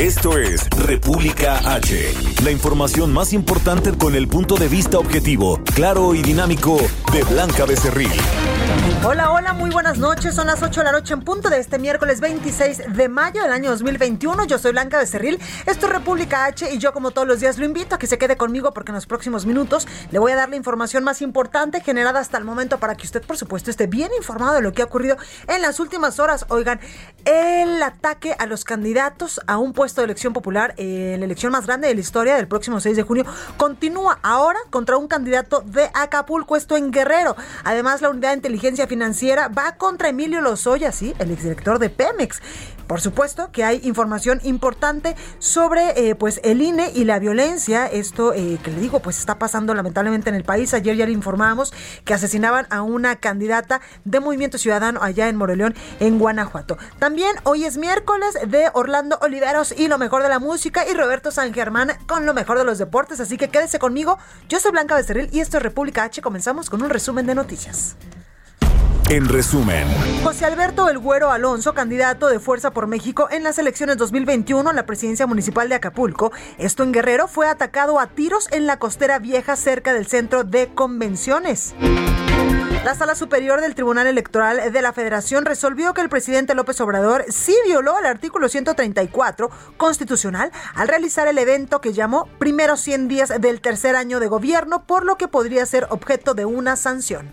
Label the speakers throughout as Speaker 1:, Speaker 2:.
Speaker 1: Esto es República H, la información más importante con el punto de vista objetivo, claro y dinámico de Blanca Becerril.
Speaker 2: Hola, hola, muy buenas noches. Son las 8 de la noche en punto de este miércoles 26 de mayo del año 2021. Yo soy Blanca Becerril. Esto es República H y yo como todos los días lo invito a que se quede conmigo porque en los próximos minutos le voy a dar la información más importante generada hasta el momento para que usted, por supuesto, esté bien informado de lo que ha ocurrido en las últimas horas. Oigan, el ataque a los candidatos a un puesto de elección popular, eh, la elección más grande de la historia del próximo 6 de junio, continúa ahora contra un candidato de Acapulco, esto en Guerrero. Además, la unidad de inteligencia financiera va contra Emilio Lozoya, sí, el exdirector de Pemex. Por supuesto que hay información importante sobre eh, pues el INE y la violencia. Esto eh, que le digo, pues está pasando lamentablemente en el país. Ayer ya le informamos que asesinaban a una candidata de Movimiento Ciudadano allá en Moreleón, en Guanajuato. También hoy es miércoles de Orlando Oliveros y lo mejor de la música y Roberto San Germán con lo mejor de los deportes. Así que quédese conmigo. Yo soy Blanca Becerril y esto es República H. Comenzamos con un resumen de noticias.
Speaker 1: En resumen,
Speaker 2: José Alberto El Güero Alonso, candidato de Fuerza por México en las elecciones 2021 a la presidencia municipal de Acapulco, esto en Guerrero, fue atacado a tiros en la costera vieja cerca del centro de convenciones. La Sala Superior del Tribunal Electoral de la Federación resolvió que el presidente López Obrador sí violó el artículo 134 constitucional al realizar el evento que llamó Primeros 100 días del tercer año de gobierno, por lo que podría ser objeto de una sanción.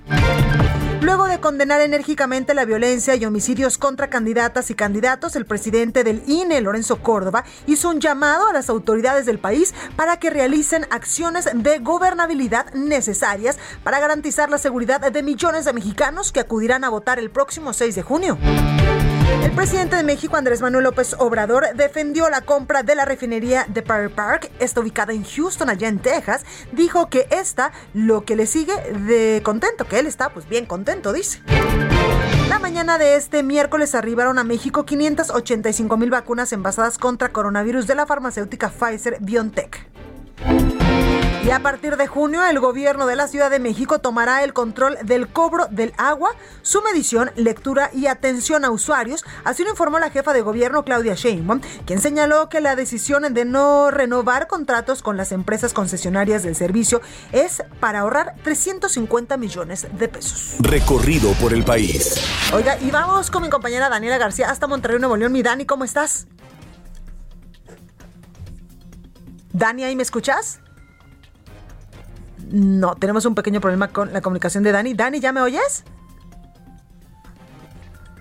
Speaker 2: Luego de condenar enérgicamente la violencia y homicidios contra candidatas y candidatos, el presidente del INE, Lorenzo Córdoba, hizo un llamado a las autoridades del país para que realicen acciones de gobernabilidad necesarias para garantizar la seguridad de millones de mexicanos que acudirán a votar el próximo 6 de junio. El presidente de México, Andrés Manuel López Obrador, defendió la compra de la refinería de Park Park, está ubicada en Houston, allá en Texas. Dijo que esta lo que le sigue de contento, que él está pues bien contento, dice. La mañana de este miércoles arribaron a México 585 mil vacunas envasadas contra coronavirus de la farmacéutica Pfizer BioNTech. Y a partir de junio, el gobierno de la Ciudad de México tomará el control del cobro del agua, su medición, lectura y atención a usuarios. Así lo informó la jefa de gobierno Claudia Sheinbaum, quien señaló que la decisión de no renovar contratos con las empresas concesionarias del servicio es para ahorrar 350 millones de pesos.
Speaker 1: recorrido por el país.
Speaker 2: Oiga, y vamos con mi compañera Daniela García hasta Monterrey, Nuevo León. Mi Dani, ¿cómo estás? Dani, ¿ahí me escuchas? No, tenemos un pequeño problema con la comunicación de Dani. Dani, ¿ya me oyes?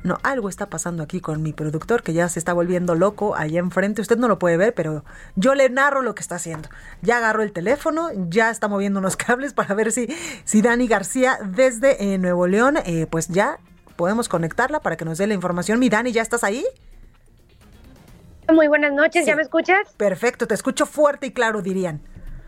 Speaker 2: No, algo está pasando aquí con mi productor que ya se está volviendo loco allá enfrente. Usted no lo puede ver, pero yo le narro lo que está haciendo. Ya agarró el teléfono, ya está moviendo unos cables para ver si, si Dani García desde eh, Nuevo León, eh, pues ya podemos conectarla para que nos dé la información. Mi Dani, ¿ya estás ahí?
Speaker 3: Muy buenas noches, ¿ya me escuchas?
Speaker 2: Perfecto, te escucho fuerte y claro, dirían.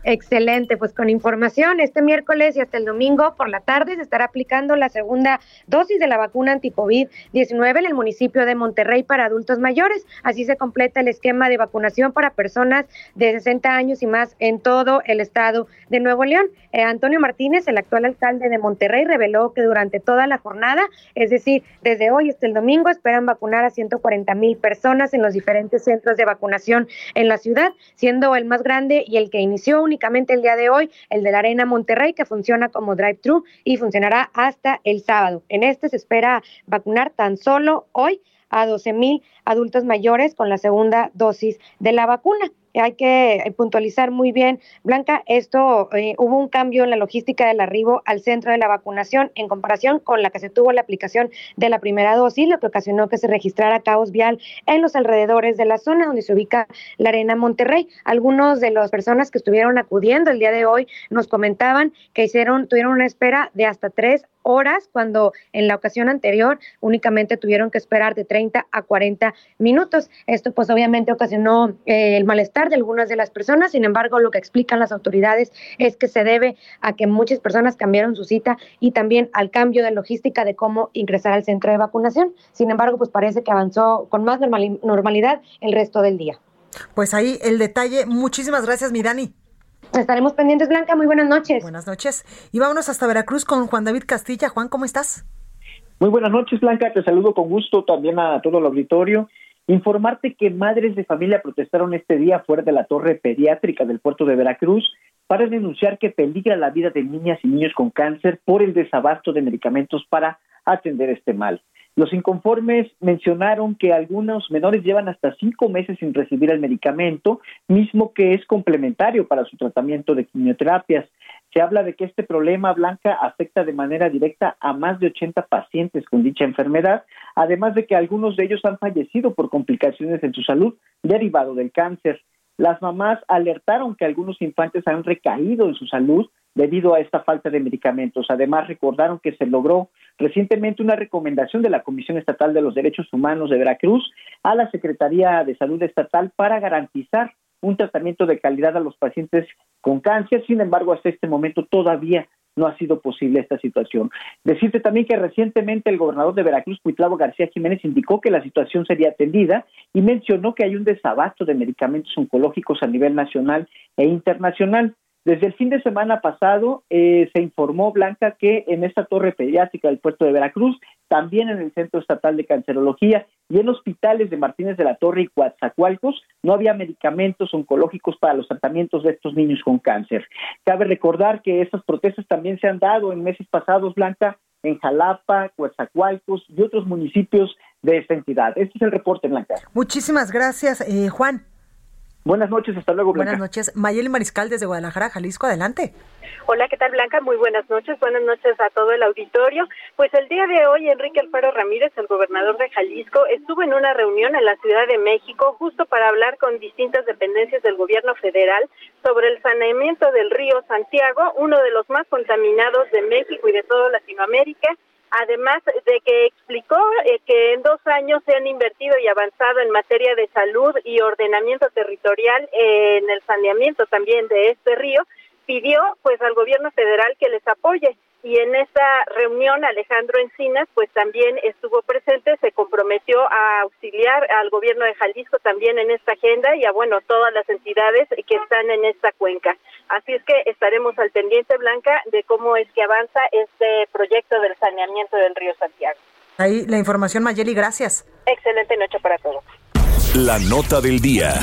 Speaker 3: Excelente, pues con información, este miércoles y hasta el domingo por la tarde se estará aplicando la segunda dosis de la vacuna anti-COVID-19 en el municipio de Monterrey para adultos mayores. Así se completa el esquema de vacunación para personas de 60 años y más en todo el estado de Nuevo León. Eh, Antonio Martínez, el actual alcalde de Monterrey, reveló que durante toda la jornada, es decir, desde hoy hasta el domingo, esperan vacunar a 140 mil personas en los diferentes centros de vacunación en la ciudad, siendo el más grande y el que inició únicamente el día de hoy, el de la Arena Monterrey, que funciona como drive-thru y funcionará hasta el sábado. En este se espera vacunar tan solo hoy a 12 mil adultos mayores con la segunda dosis de la vacuna. Hay que puntualizar muy bien, Blanca, esto eh, hubo un cambio en la logística del arribo al centro de la vacunación en comparación con la que se tuvo la aplicación de la primera dosis, lo que ocasionó que se registrara caos vial en los alrededores de la zona donde se ubica la Arena Monterrey. Algunos de las personas que estuvieron acudiendo el día de hoy nos comentaban que hicieron, tuvieron una espera de hasta tres horas, cuando en la ocasión anterior únicamente tuvieron que esperar de 30 a 40 minutos. Esto pues obviamente ocasionó eh, el malestar de algunas de las personas, sin embargo lo que explican las autoridades es que se debe a que muchas personas cambiaron su cita y también al cambio de logística de cómo ingresar al centro de vacunación. Sin embargo, pues parece que avanzó con más normalidad el resto del día.
Speaker 2: Pues ahí el detalle. Muchísimas gracias, Mirani.
Speaker 3: Estaremos pendientes, Blanca. Muy buenas noches.
Speaker 2: Buenas noches. Y vámonos hasta Veracruz con Juan David Castilla. Juan, ¿cómo estás?
Speaker 4: Muy buenas noches, Blanca. Te saludo con gusto también a todo el auditorio. Informarte que madres de familia protestaron este día fuera de la torre pediátrica del puerto de Veracruz para denunciar que peligra la vida de niñas y niños con cáncer por el desabasto de medicamentos para atender este mal. Los inconformes mencionaron que algunos menores llevan hasta cinco meses sin recibir el medicamento, mismo que es complementario para su tratamiento de quimioterapias. Se habla de que este problema blanca afecta de manera directa a más de 80 pacientes con dicha enfermedad, además de que algunos de ellos han fallecido por complicaciones en su salud derivado del cáncer. Las mamás alertaron que algunos infantes han recaído en su salud debido a esta falta de medicamentos. Además, recordaron que se logró recientemente una recomendación de la Comisión Estatal de los Derechos Humanos de Veracruz a la Secretaría de Salud Estatal para garantizar un tratamiento de calidad a los pacientes con cáncer. Sin embargo, hasta este momento todavía no ha sido posible esta situación. Decirte también que recientemente el gobernador de Veracruz, Cuitlavo García Jiménez, indicó que la situación sería atendida y mencionó que hay un desabasto de medicamentos oncológicos a nivel nacional e internacional. Desde el fin de semana pasado eh, se informó, Blanca, que en esta torre pediátrica del puerto de Veracruz, también en el Centro Estatal de Cancerología y en hospitales de Martínez de la Torre y Coatzacoalcos, no había medicamentos oncológicos para los tratamientos de estos niños con cáncer. Cabe recordar que estas protestas también se han dado en meses pasados, Blanca, en Jalapa, Coatzacoalcos y otros municipios de esta entidad. Este es el reporte, Blanca.
Speaker 2: Muchísimas gracias, eh, Juan.
Speaker 4: Buenas noches, hasta luego,
Speaker 2: Blanca. Buenas noches. Mayeli Mariscal desde Guadalajara, Jalisco, adelante.
Speaker 5: Hola, ¿qué tal, Blanca? Muy buenas noches. Buenas noches a todo el auditorio. Pues el día de hoy, Enrique Alfaro Ramírez, el gobernador de Jalisco, estuvo en una reunión en la Ciudad de México justo para hablar con distintas dependencias del gobierno federal sobre el saneamiento del río Santiago, uno de los más contaminados de México y de toda Latinoamérica además de que explicó eh, que en dos años se han invertido y avanzado en materia de salud y ordenamiento territorial en el saneamiento también de este río, pidió pues al gobierno federal que les apoye y en esta reunión Alejandro Encinas pues también estuvo presente, se comprometió a auxiliar al gobierno de Jalisco también en esta agenda y a bueno todas las entidades que están en esta cuenca. Así es que estaremos al pendiente Blanca de cómo es que avanza este proyecto del saneamiento del río Santiago.
Speaker 2: Ahí la información Mayeli, gracias.
Speaker 5: Excelente noche para todos.
Speaker 1: La nota del día.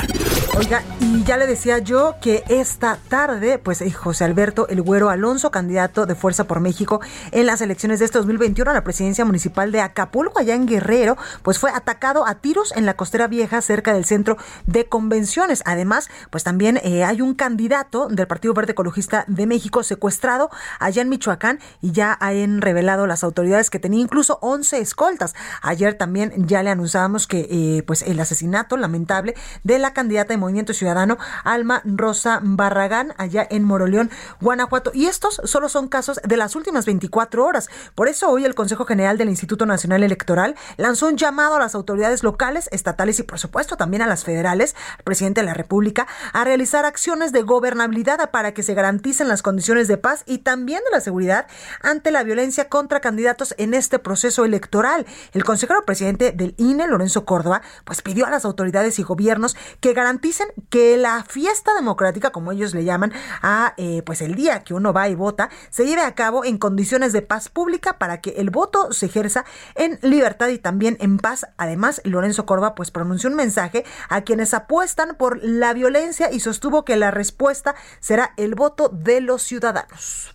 Speaker 2: Oiga, y ya le decía yo que esta tarde, pues eh, José Alberto El Güero Alonso, candidato de Fuerza por México en las elecciones de este 2021 a la presidencia municipal de Acapulco, allá en Guerrero, pues fue atacado a tiros en la costera vieja cerca del centro de convenciones. Además, pues también eh, hay un candidato del Partido Verde Ecologista de México secuestrado allá en Michoacán y ya han revelado las autoridades que tenía incluso 11 escoltas. Ayer también ya le anunciábamos que eh, pues el asesinato lamentable de la candidata de Movimiento Ciudadano, Alma Rosa Barragán, allá en Moroleón, Guanajuato. Y estos solo son casos de las últimas 24 horas. Por eso hoy el Consejo General del Instituto Nacional Electoral lanzó un llamado a las autoridades locales, estatales y por supuesto también a las federales, al presidente de la República, a realizar acciones de gobernabilidad para que se garanticen las condiciones de paz y también de la seguridad ante la violencia contra candidatos en este proceso electoral. El consejero presidente del INE, Lorenzo Córdoba, pues pidió a las autoridades y gobiernos que garanticen que la fiesta democrática, como ellos le llaman, a eh, pues el día que uno va y vota, se lleve a cabo en condiciones de paz pública para que el voto se ejerza en libertad y también en paz. Además, Lorenzo Corva pues pronunció un mensaje a quienes apuestan por la violencia y sostuvo que la respuesta será el voto de los ciudadanos.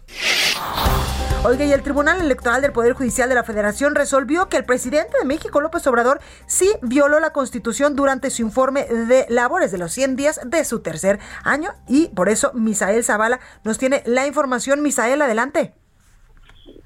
Speaker 2: Oiga, y el Tribunal Electoral del Poder Judicial de la Federación resolvió que el presidente de México, López Obrador, sí violó la Constitución durante su informe de labores de los 100 días de su tercer año y por eso Misael Zavala nos tiene la información. Misael, adelante.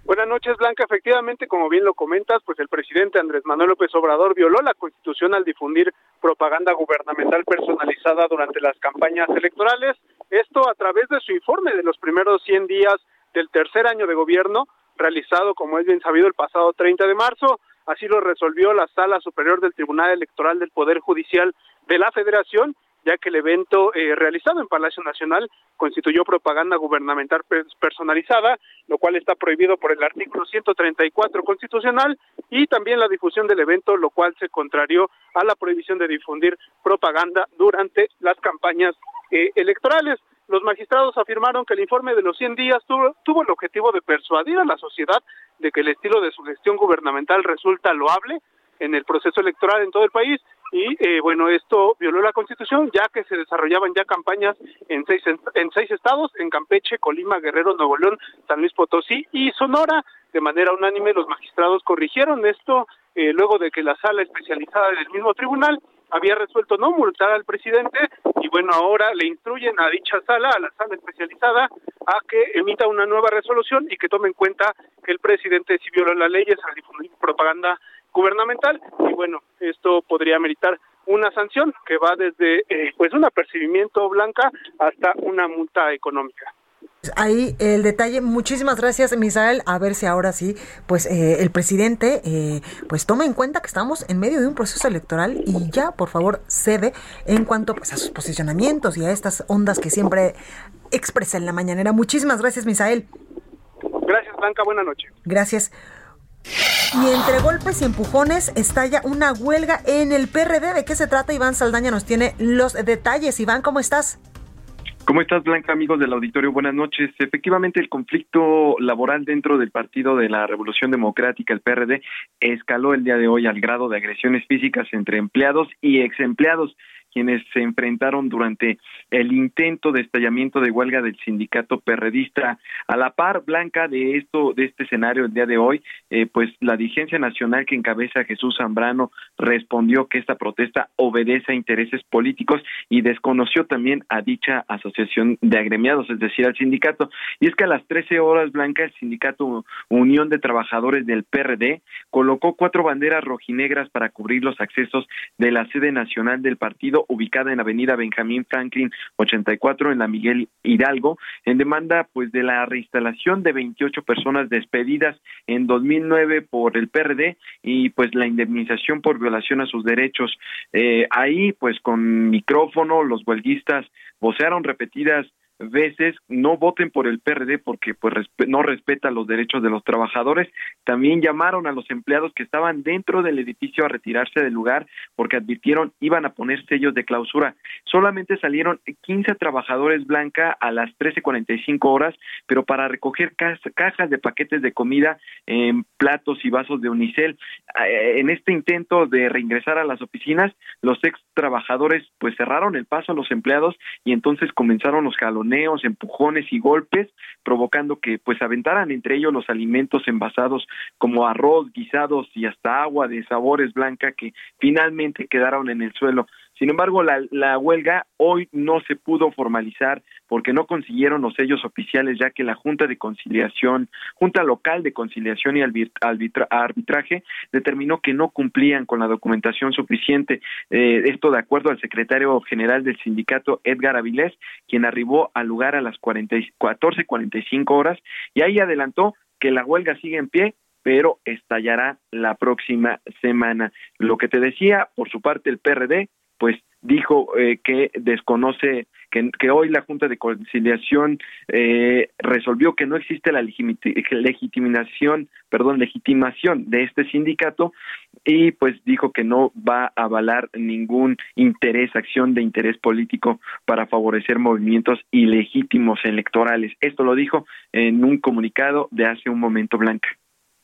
Speaker 6: Buenas noches, Blanca. Efectivamente, como bien lo comentas, pues el presidente Andrés Manuel López Obrador violó la Constitución al difundir propaganda gubernamental personalizada durante las campañas electorales. Esto a través de su informe de los primeros 100 días del tercer año de gobierno, realizado, como es bien sabido, el pasado 30 de marzo. Así lo resolvió la Sala Superior del Tribunal Electoral del Poder Judicial de la Federación, ya que el evento eh, realizado en Palacio Nacional constituyó propaganda gubernamental personalizada, lo cual está prohibido por el artículo 134 constitucional, y también la difusión del evento, lo cual se contrarió a la prohibición de difundir propaganda durante las campañas eh, electorales. Los magistrados afirmaron que el informe de los 100 días tuvo, tuvo, el objetivo de persuadir a la sociedad de que el estilo de su gestión gubernamental resulta loable en el proceso electoral en todo el país y eh, bueno esto violó la Constitución ya que se desarrollaban ya campañas en seis en seis estados en Campeche, Colima, Guerrero, Nuevo León, San Luis Potosí y Sonora. De manera unánime los magistrados corrigieron esto eh, luego de que la sala especializada del mismo tribunal había resuelto no multar al presidente y bueno, ahora le instruyen a dicha sala, a la sala especializada, a que emita una nueva resolución y que tome en cuenta que el presidente sí violó las leyes al difundir propaganda gubernamental y bueno, esto podría meritar una sanción que va desde eh, pues un apercibimiento blanca hasta una multa económica.
Speaker 2: Ahí el detalle, muchísimas gracias Misael, a ver si ahora sí, pues eh, el presidente eh, pues tome en cuenta que estamos en medio de un proceso electoral y ya por favor cede en cuanto pues a sus posicionamientos y a estas ondas que siempre expresa en la mañanera. Muchísimas gracias Misael.
Speaker 6: Gracias Blanca, buena noche.
Speaker 2: Gracias. Y entre golpes y empujones estalla una huelga en el PRD. ¿De qué se trata? Iván Saldaña nos tiene los detalles. Iván, ¿cómo estás?
Speaker 7: ¿Cómo estás, Blanca, amigos del auditorio? Buenas noches. Efectivamente, el conflicto laboral dentro del Partido de la Revolución Democrática, el PRD, escaló el día de hoy al grado de agresiones físicas entre empleados y exempleados quienes se enfrentaron durante el intento de estallamiento de huelga del sindicato perredista. A la par blanca de esto, de este escenario el día de hoy, eh, pues la dirigencia nacional que encabeza Jesús Zambrano respondió que esta protesta obedece a intereses políticos y desconoció también a dicha asociación de agremiados, es decir, al sindicato. Y es que a las 13 horas blanca el sindicato Unión de Trabajadores del PRD colocó cuatro banderas rojinegras para cubrir los accesos de la sede nacional del partido ubicada en Avenida Benjamín Franklin 84 en la Miguel Hidalgo, en demanda pues de la reinstalación de 28 personas despedidas en 2009 por el PRD y pues la indemnización por violación a sus derechos. Eh, ahí pues con micrófono los huelguistas vocearon repetidas veces no voten por el PRD porque pues no respeta los derechos de los trabajadores. También llamaron a los empleados que estaban dentro del edificio a retirarse del lugar porque advirtieron iban a poner sellos de clausura. Solamente salieron 15 trabajadores blanca a las 13:45 horas, pero para recoger cajas de paquetes de comida en platos y vasos de unicel. Eh, en este intento de reingresar a las oficinas, los ex trabajadores pues cerraron el paso a los empleados y entonces comenzaron los jalones empujones y golpes, provocando que pues aventaran entre ellos los alimentos envasados como arroz, guisados y hasta agua de sabores blanca que finalmente quedaron en el suelo. Sin embargo, la, huelga hoy no se pudo formalizar porque no consiguieron los sellos oficiales, ya que la Junta de Conciliación, Junta Local de Conciliación y Arbitraje, determinó que no cumplían con la documentación suficiente. Eh, esto de acuerdo al secretario general del sindicato, Edgar Avilés, quien arribó al lugar a las 14.45 horas y ahí adelantó que la huelga sigue en pie pero estallará la próxima semana. Lo que te decía, por su parte, el PRD pues dijo eh, que desconoce que, que, hoy la Junta de Conciliación eh, resolvió que no existe la legitimación, perdón, legitimación de este sindicato y pues dijo que no va a avalar ningún interés, acción de interés político para favorecer movimientos ilegítimos electorales. Esto lo dijo en un comunicado de hace un momento, Blanca.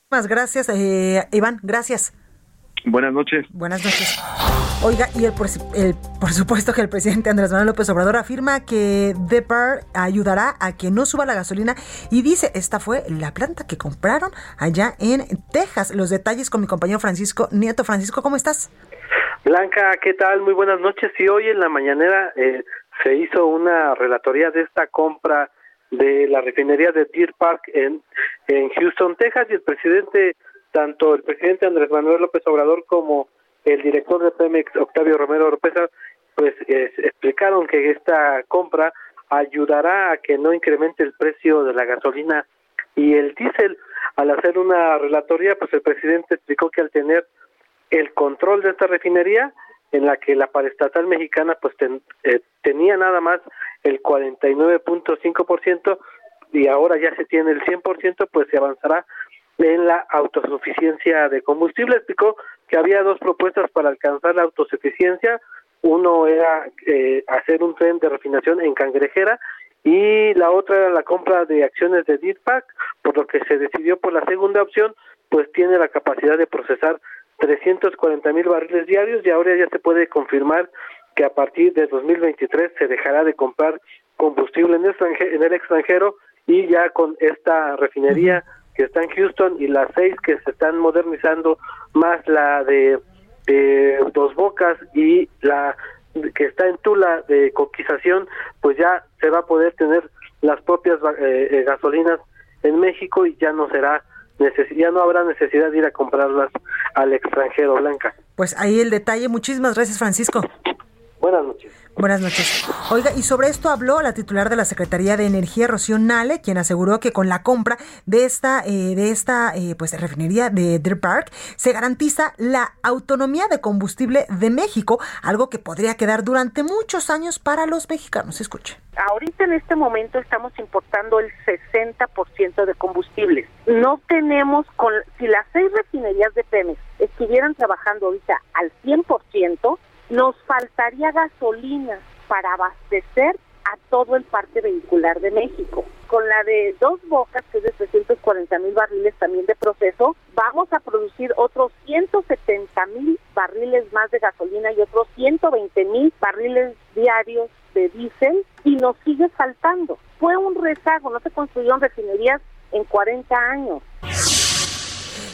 Speaker 2: Más gracias, eh, Iván, gracias.
Speaker 7: Buenas noches.
Speaker 2: Buenas noches. Oiga, y el, por supuesto que el presidente Andrés Manuel López Obrador afirma que Depar ayudará a que no suba la gasolina y dice, esta fue la planta que compraron allá en Texas. Los detalles con mi compañero Francisco Nieto. Francisco, ¿cómo estás?
Speaker 8: Blanca, ¿qué tal? Muy buenas noches. Y hoy en la mañanera eh, se hizo una relatoría de esta compra de la refinería de Deer Park en, en Houston, Texas, y el presidente, tanto el presidente Andrés Manuel López Obrador como el director de Pemex, Octavio Romero Oropesa, pues explicaron que esta compra ayudará a que no incremente el precio de la gasolina y el diésel. Al hacer una relatoría, pues el presidente explicó que al tener el control de esta refinería, en la que la paraestatal mexicana pues eh, tenía nada más el 49.5% y ahora ya se tiene el 100%, pues se avanzará en la autosuficiencia de combustible. Explicó que había dos propuestas para alcanzar la autosuficiencia. Uno era eh, hacer un tren de refinación en Cangrejera y la otra era la compra de acciones de DITPAC, por lo que se decidió por la segunda opción, pues tiene la capacidad de procesar 340 mil barriles diarios y ahora ya se puede confirmar que a partir de 2023 se dejará de comprar combustible en, en el extranjero y ya con esta refinería que está en Houston y las seis que se están modernizando, más la de, Dos Bocas y la que está en Tula de coquización, pues ya se va a poder tener las propias eh, eh, gasolinas en México y ya no será ya no habrá necesidad de ir a comprarlas al extranjero, Blanca.
Speaker 2: Pues ahí el detalle. Muchísimas gracias, Francisco.
Speaker 8: Buenas noches.
Speaker 2: Oiga, y sobre esto habló la titular de la Secretaría de Energía, Rocío Nale, quien aseguró que con la compra de esta, eh, de esta eh, pues, refinería de Deer Park se garantiza la autonomía de combustible de México, algo que podría quedar durante muchos años para los mexicanos. Escuche.
Speaker 9: Ahorita en este momento estamos importando el 60% de combustibles. No tenemos, con, si las seis refinerías de Pemex estuvieran trabajando ahorita al 100%, nos faltaría gasolina para abastecer a todo el parque vehicular de México. Con la de dos bocas, que es de 340 mil barriles también de proceso, vamos a producir otros 170 mil barriles más de gasolina y otros 120 mil barriles diarios de diésel y nos sigue faltando. Fue un rezago, no se construyeron refinerías en 40 años.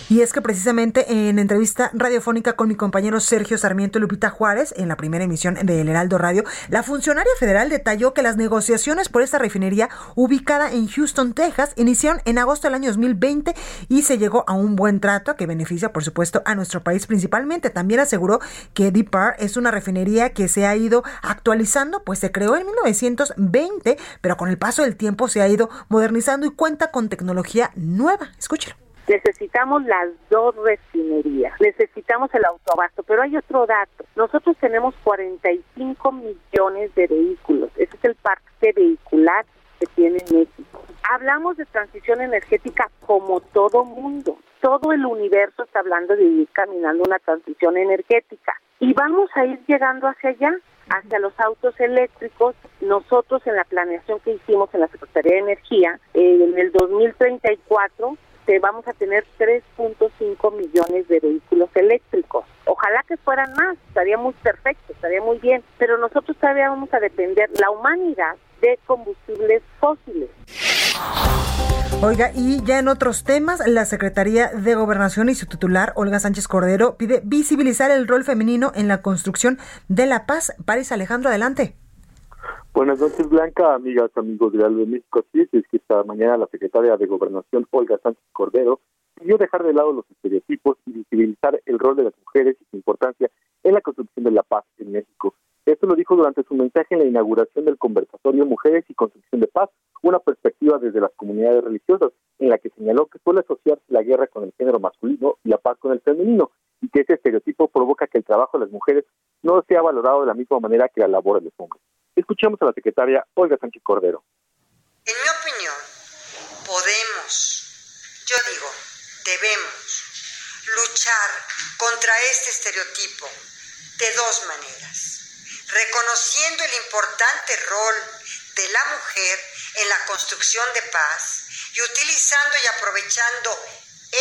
Speaker 2: Y es que precisamente en entrevista radiofónica con mi compañero Sergio Sarmiento Lupita Juárez, en la primera emisión de El Heraldo Radio, la funcionaria federal detalló que las negociaciones por esta refinería ubicada en Houston, Texas, iniciaron en agosto del año 2020 y se llegó a un buen trato que beneficia, por supuesto, a nuestro país principalmente. También aseguró que DeepAr es una refinería que se ha ido actualizando, pues se creó en 1920, pero con el paso del tiempo se ha ido modernizando y cuenta con tecnología nueva. Escúchelo.
Speaker 9: Necesitamos las dos refinerías, necesitamos el autoabasto, pero hay otro dato. Nosotros tenemos 45 millones de vehículos, ese es el parque vehicular que tiene México. Hablamos de transición energética como todo mundo. Todo el universo está hablando de ir caminando una transición energética y vamos a ir llegando hacia allá hacia los autos eléctricos. Nosotros en la planeación que hicimos en la Secretaría de Energía, en el 2034 vamos a tener 3.5 millones de vehículos eléctricos. Ojalá que fueran más, estaría muy perfecto, estaría muy bien, pero nosotros todavía vamos a depender, la humanidad, de combustibles fósiles.
Speaker 2: Oiga, y ya en otros temas, la Secretaría de Gobernación y su titular, Olga Sánchez Cordero, pide visibilizar el rol femenino en la construcción de la paz. París Alejandro, adelante.
Speaker 10: Buenas noches, Blanca, amigas, amigos de de México. Sí, es que esta mañana la secretaria de Gobernación, Olga Sánchez Cordero, pidió dejar de lado los estereotipos y visibilizar el rol de las mujeres y su importancia en la construcción de la paz en México. Esto lo dijo durante su mensaje en la inauguración del conversatorio Mujeres y Construcción de Paz, una perspectiva desde las comunidades religiosas, en la que señaló que suele asociar la guerra con el género masculino y la paz con el femenino, y que ese estereotipo provoca que el trabajo de las mujeres no sea valorado de la misma manera que la labor de los hombres. Escuchamos a la secretaria Olga Sánchez Cordero.
Speaker 11: En mi opinión, podemos, yo digo, debemos luchar contra este estereotipo de dos maneras. Reconociendo el importante rol de la mujer en la construcción de paz y utilizando y aprovechando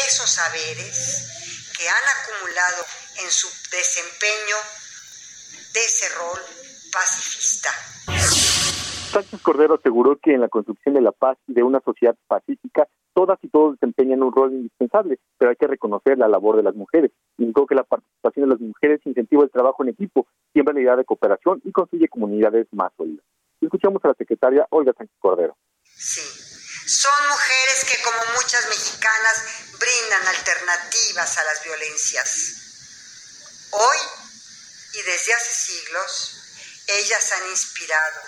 Speaker 11: esos saberes que han acumulado en su desempeño de ese rol pacifista.
Speaker 10: Sánchez Cordero aseguró que en la construcción de la paz y de una sociedad pacífica, todas y todos desempeñan un rol indispensable, pero hay que reconocer la labor de las mujeres. Indicó que la participación de las mujeres incentiva el trabajo en equipo, siembra la idea de cooperación y construye comunidades más sólidas. Escuchamos a la secretaria Olga Sánchez Cordero.
Speaker 11: Sí, son mujeres que como muchas mexicanas brindan alternativas a las violencias. Hoy y desde hace siglos, ellas han inspirado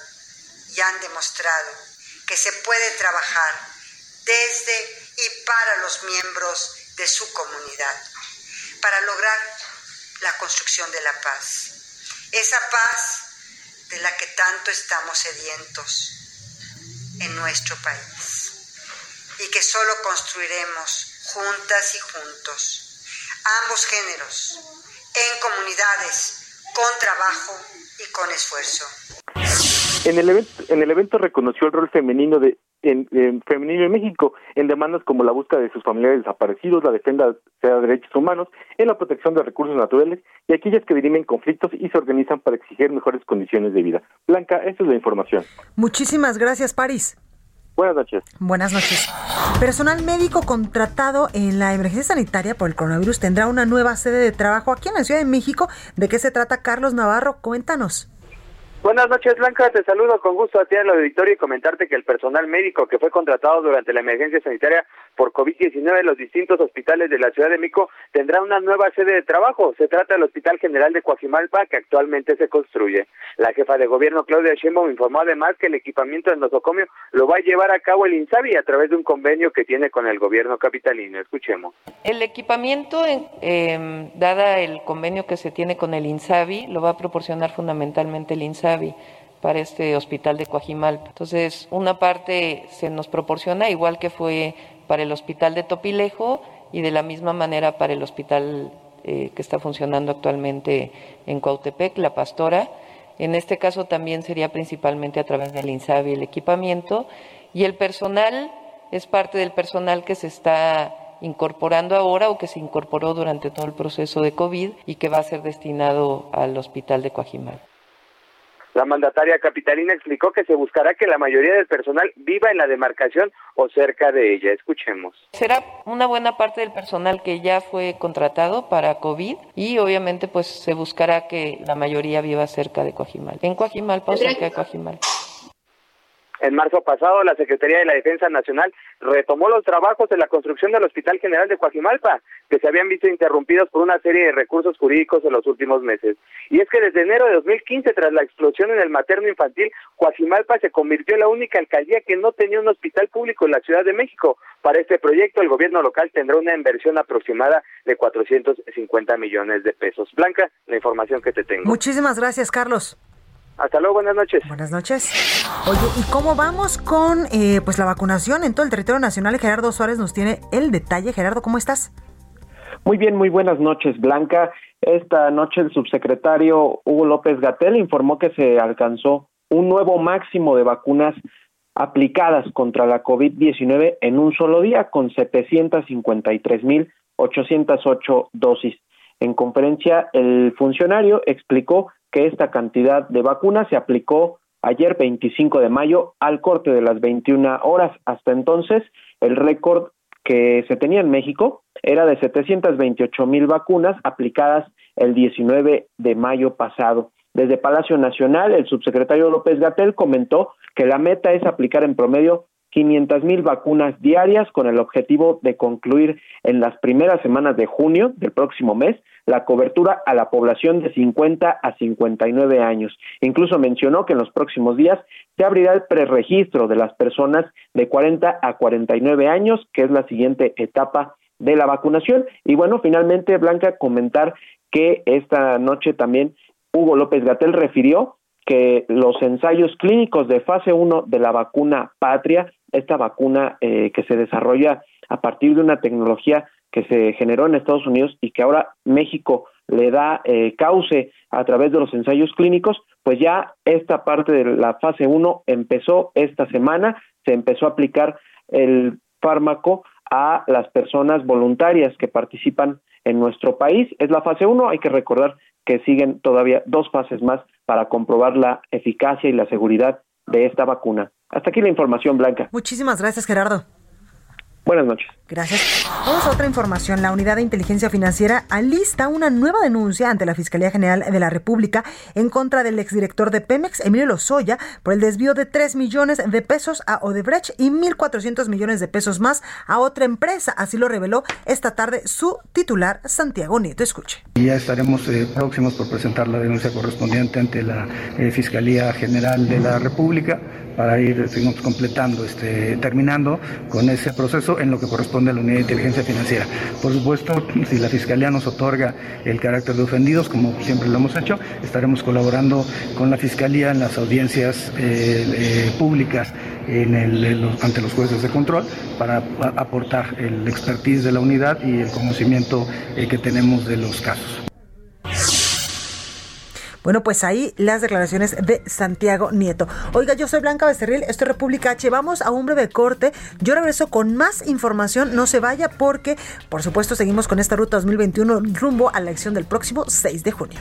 Speaker 11: y han demostrado que se puede trabajar desde y para los miembros de su comunidad, para lograr la construcción de la paz. Esa paz de la que tanto estamos sedientos en nuestro país y que solo construiremos juntas y juntos, ambos géneros, en comunidades, con trabajo y con esfuerzo.
Speaker 10: En el evento, en el evento reconoció el rol femenino de en, femenino en México en demandas como la búsqueda de sus familiares desaparecidos, la defensa de derechos humanos, en la protección de recursos naturales y aquellas que dirimen conflictos y se organizan para exigir mejores condiciones de vida. Blanca, esa es la información.
Speaker 2: Muchísimas gracias, París.
Speaker 10: Buenas noches.
Speaker 2: Buenas noches. Personal médico contratado en la emergencia sanitaria por el coronavirus tendrá una nueva sede de trabajo aquí en la Ciudad de México. ¿De qué se trata, Carlos Navarro? Cuéntanos.
Speaker 12: Buenas noches, Blanca. Te saludo con gusto a ti en la auditorio y comentarte que el personal médico que fue contratado durante la emergencia sanitaria por COVID-19 en los distintos hospitales de la Ciudad de México tendrá una nueva sede de trabajo. Se trata del Hospital General de Coajimalpa, que actualmente se construye. La jefa de gobierno, Claudia Sheinbaum, informó además que el equipamiento del nosocomio lo va a llevar a cabo el INSABI a través de un convenio que tiene con el gobierno capitalino. Escuchemos.
Speaker 13: El equipamiento, eh, dada el convenio que se tiene con el INSABI, lo va a proporcionar fundamentalmente el INSABI para este hospital de Coajimalpa. Entonces, una parte se nos proporciona, igual que fue para el hospital de Topilejo y de la misma manera para el hospital eh, que está funcionando actualmente en Cuautepec, La Pastora. En este caso también sería principalmente a través del INSABI el equipamiento y el personal es parte del personal que se está incorporando ahora o que se incorporó durante todo el proceso de COVID y que va a ser destinado al hospital de Coajimalpa.
Speaker 12: La mandataria capitalina explicó que se buscará que la mayoría del personal viva en la demarcación o cerca de ella. Escuchemos.
Speaker 13: Será una buena parte del personal que ya fue contratado para COVID y obviamente pues se buscará que la mayoría viva cerca de Coajimal. En Coajimalpa o cerca de Coajimal.
Speaker 12: En marzo pasado, la Secretaría de la Defensa Nacional retomó los trabajos de la construcción del Hospital General de Coajimalpa, que se habían visto interrumpidos por una serie de recursos jurídicos en los últimos meses. Y es que desde enero de 2015, tras la explosión en el materno infantil, Coajimalpa se convirtió en la única alcaldía que no tenía un hospital público en la Ciudad de México. Para este proyecto, el gobierno local tendrá una inversión aproximada de 450 millones de pesos. Blanca, la información que te tengo.
Speaker 2: Muchísimas gracias, Carlos.
Speaker 12: Hasta luego, buenas noches.
Speaker 2: Buenas noches. Oye, ¿y cómo vamos con eh, pues la vacunación en todo el territorio nacional? Gerardo Suárez nos tiene el detalle. Gerardo, ¿cómo estás?
Speaker 4: Muy bien, muy buenas noches, Blanca. Esta noche el subsecretario Hugo López Gatel informó que se alcanzó un nuevo máximo de vacunas aplicadas contra la COVID-19 en un solo día, con 753.808 dosis. En conferencia, el funcionario explicó que esta cantidad de vacunas se aplicó ayer 25 de mayo al corte de las 21 horas. Hasta entonces, el récord que se tenía en México era de 728 mil vacunas aplicadas el 19 de mayo pasado. Desde Palacio Nacional, el subsecretario López Gatel comentó que la meta es aplicar en promedio 500 mil vacunas diarias con el objetivo de concluir en las primeras semanas de junio del próximo mes la cobertura a la población de 50 a 59 años. Incluso mencionó que en los próximos días se abrirá el preregistro de las personas de 40 a 49 años, que es la siguiente etapa de la vacunación. Y bueno, finalmente, Blanca, comentar que esta noche también Hugo López Gatel refirió que los ensayos clínicos de fase 1 de la vacuna Patria, esta vacuna eh, que se desarrolla a partir de una tecnología que se generó en Estados Unidos y que ahora México le da eh, cauce a través de los ensayos clínicos, pues ya esta parte de la fase 1 empezó esta semana, se empezó a aplicar el fármaco a las personas voluntarias que participan en nuestro país. Es la fase 1, hay que recordar que siguen todavía dos fases más para comprobar la eficacia y la seguridad de esta vacuna. Hasta aquí la información, Blanca.
Speaker 2: Muchísimas gracias, Gerardo.
Speaker 4: Buenas noches.
Speaker 2: Gracias. Vamos a otra información. La Unidad de Inteligencia Financiera alista una nueva denuncia ante la Fiscalía General de la República en contra del exdirector de Pemex, Emilio Lozoya, por el desvío de 3 millones de pesos a Odebrecht y 1.400 millones de pesos más a otra empresa. Así lo reveló esta tarde su titular, Santiago Nieto. Escuche.
Speaker 14: Ya estaremos eh, próximos por presentar la denuncia correspondiente ante la eh, Fiscalía General de la República para ir seguimos completando, este, terminando con ese proceso en lo que corresponde a la unidad de inteligencia financiera. Por supuesto, si la Fiscalía nos otorga el carácter de ofendidos, como siempre lo hemos hecho, estaremos colaborando con la Fiscalía en las audiencias eh, eh, públicas ante los jueces de control para aportar el expertise de la unidad y el conocimiento eh, que tenemos de los casos.
Speaker 2: Bueno, pues ahí las declaraciones de Santiago Nieto. Oiga, yo soy Blanca Becerril, esto es República H. Vamos a un breve corte. Yo regreso con más información. No se vaya porque, por supuesto, seguimos con esta ruta 2021 rumbo a la elección del próximo 6 de junio.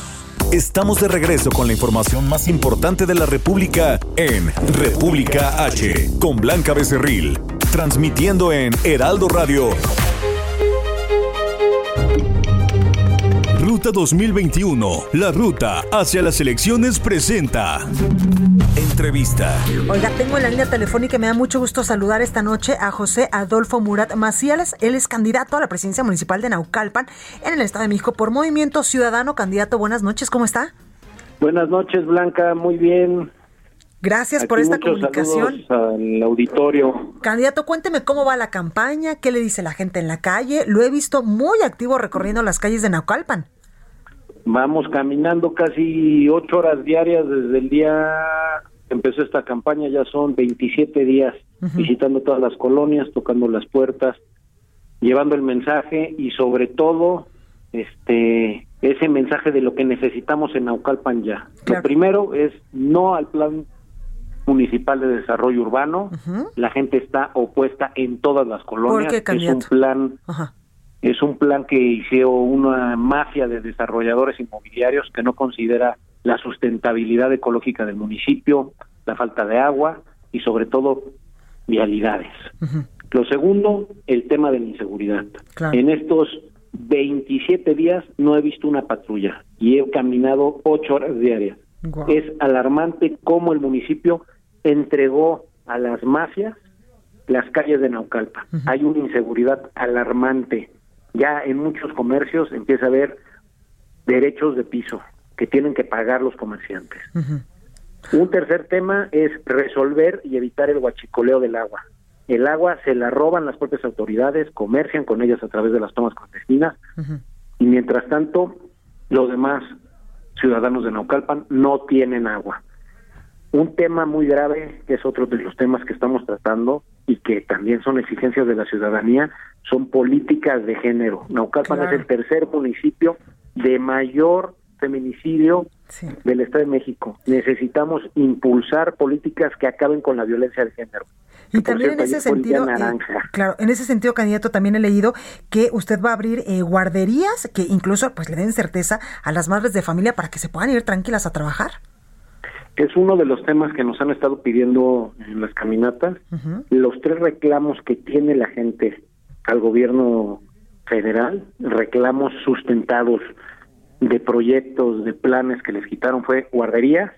Speaker 1: Estamos de regreso con la información más importante de la República en República H, con Blanca Becerril, transmitiendo en Heraldo Radio. Ruta 2021, la ruta hacia las elecciones presenta. Entrevista.
Speaker 2: Oiga, tengo en la línea telefónica y me da mucho gusto saludar esta noche a José Adolfo Murat Macías. Él es candidato a la presidencia municipal de Naucalpan en el Estado de México por Movimiento Ciudadano. Candidato, buenas noches, ¿cómo está?
Speaker 15: Buenas noches, Blanca, muy bien.
Speaker 2: Gracias por esta comunicación.
Speaker 15: Al auditorio.
Speaker 2: Candidato, cuénteme cómo va la campaña, qué le dice la gente en la calle. Lo he visto muy activo recorriendo las calles de Naucalpan.
Speaker 15: Vamos caminando casi ocho horas diarias desde el día que empezó esta campaña, ya son 27 días visitando todas las colonias, tocando las puertas, llevando el mensaje y sobre todo este ese mensaje de lo que necesitamos en Naucalpan ya. Lo primero es no al plan municipal de desarrollo urbano, la gente está opuesta en todas las colonias, es un plan es un plan que hizo una mafia de desarrolladores inmobiliarios que no considera la sustentabilidad ecológica del municipio, la falta de agua y sobre todo vialidades. Lo segundo, el tema de la inseguridad. En estos 27 días no he visto una patrulla y he caminado ocho horas diarias. Es alarmante cómo el municipio entregó a las mafias las calles de Naucalpa. Hay una inseguridad alarmante ya en muchos comercios empieza a haber derechos de piso que tienen que pagar los comerciantes. Un tercer tema es resolver y evitar el huachicoleo del agua. El agua se la roban las propias autoridades, comercian con ellas a través de las tomas clandestinas y mientras tanto los demás ciudadanos de Naucalpan no tienen agua. Un tema muy grave, que es otro de los temas que estamos tratando y que también son exigencias de la ciudadanía, son políticas de género. Naucalpan es el tercer municipio de mayor feminicidio del Estado de México. Necesitamos impulsar políticas que acaben con la violencia de género.
Speaker 2: Y también en ese sentido, eh, claro, en ese sentido, candidato, también he leído que usted va a abrir eh, guarderías que incluso pues le den certeza a las madres de familia para que se puedan ir tranquilas a trabajar
Speaker 15: es uno de los temas que nos han estado pidiendo en las caminatas. Los tres reclamos que tiene la gente al gobierno federal, reclamos sustentados de proyectos, de planes que les quitaron fue guarderías,